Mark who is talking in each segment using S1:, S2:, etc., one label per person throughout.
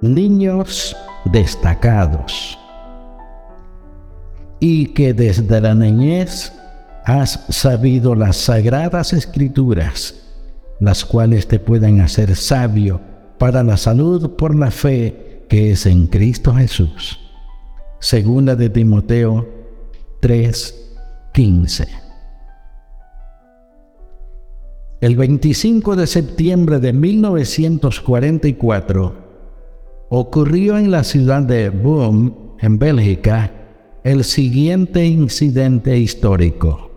S1: Niños destacados y que desde la niñez has sabido las sagradas escrituras, las cuales te pueden hacer sabio para la salud por la fe que es en Cristo Jesús. Segunda de Timoteo 3:15. El 25 de septiembre de 1944 ocurrió en la ciudad de Boom, en Bélgica, el siguiente incidente histórico.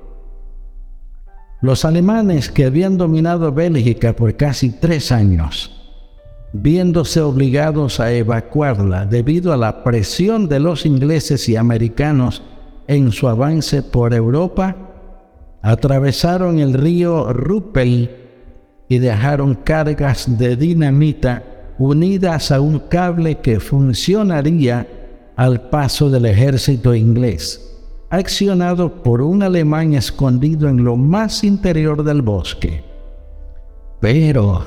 S1: Los alemanes que habían dominado Bélgica por casi tres años viéndose obligados a evacuarla debido a la presión de los ingleses y americanos en su avance por Europa, atravesaron el río Ruppel y dejaron cargas de dinamita unidas a un cable que funcionaría al paso del ejército inglés, accionado por un alemán escondido en lo más interior del bosque. Pero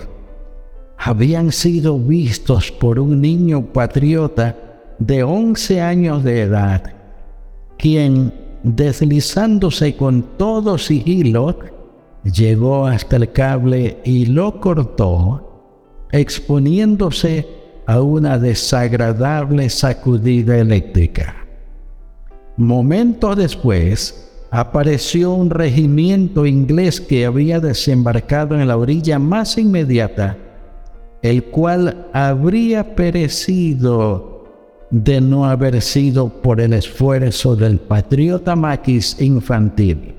S1: habían sido vistos por un niño patriota de 11 años de edad, quien, deslizándose con todo sigilo, llegó hasta el cable y lo cortó, exponiéndose a una desagradable sacudida eléctrica. Momentos después, apareció un regimiento inglés que había desembarcado en la orilla más inmediata el cual habría perecido de no haber sido por el esfuerzo del patriota maquis infantil.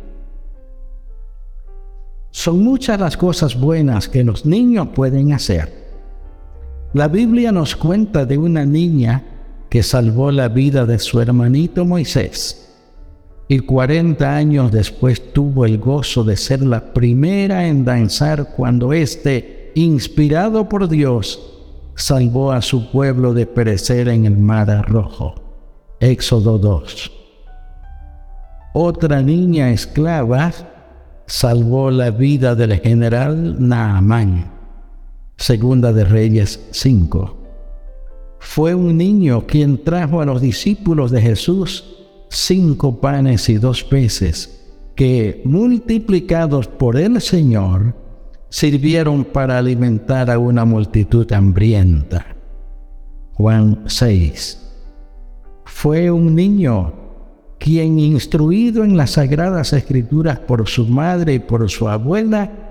S1: Son muchas las cosas buenas que los niños pueden hacer. La Biblia nos cuenta de una niña que salvó la vida de su hermanito Moisés y 40 años después tuvo el gozo de ser la primera en danzar cuando éste inspirado por Dios, salvó a su pueblo de perecer en el mar rojo. Éxodo 2. Otra niña esclava salvó la vida del general Naamán. Segunda de Reyes 5. Fue un niño quien trajo a los discípulos de Jesús cinco panes y dos peces, que multiplicados por el Señor, sirvieron para alimentar a una multitud hambrienta. Juan 6. Fue un niño quien, instruido en las sagradas escrituras por su madre y por su abuela,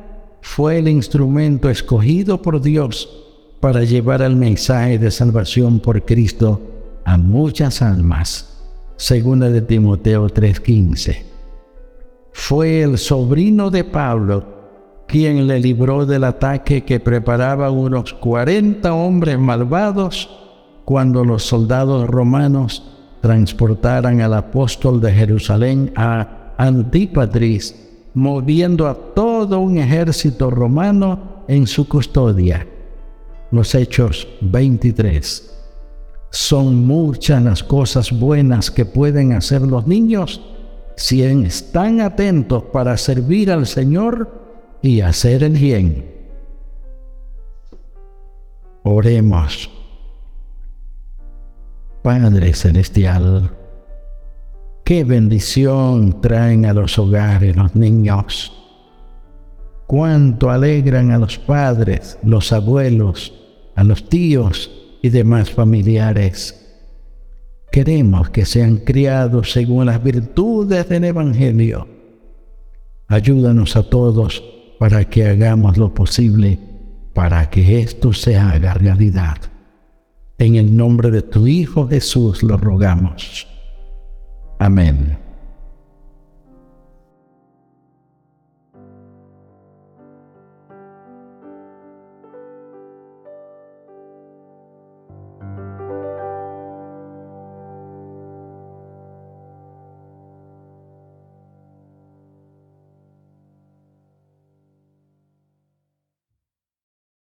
S1: fue el instrumento escogido por Dios para llevar el mensaje de salvación por Cristo a muchas almas. Segunda de Timoteo 3:15. Fue el sobrino de Pablo quien le libró del ataque que preparaban unos 40 hombres malvados cuando los soldados romanos transportaran al apóstol de Jerusalén a Antípatris, moviendo a todo un ejército romano en su custodia. Los Hechos 23. Son muchas las cosas buenas que pueden hacer los niños si están atentos para servir al Señor y hacer el bien. Oremos. Padre Celestial, qué bendición traen a los hogares los niños. Cuánto alegran a los padres, los abuelos, a los tíos y demás familiares. Queremos que sean criados según las virtudes del Evangelio. Ayúdanos a todos para que hagamos lo posible para que esto se haga realidad. En el nombre de tu Hijo Jesús lo rogamos. Amén.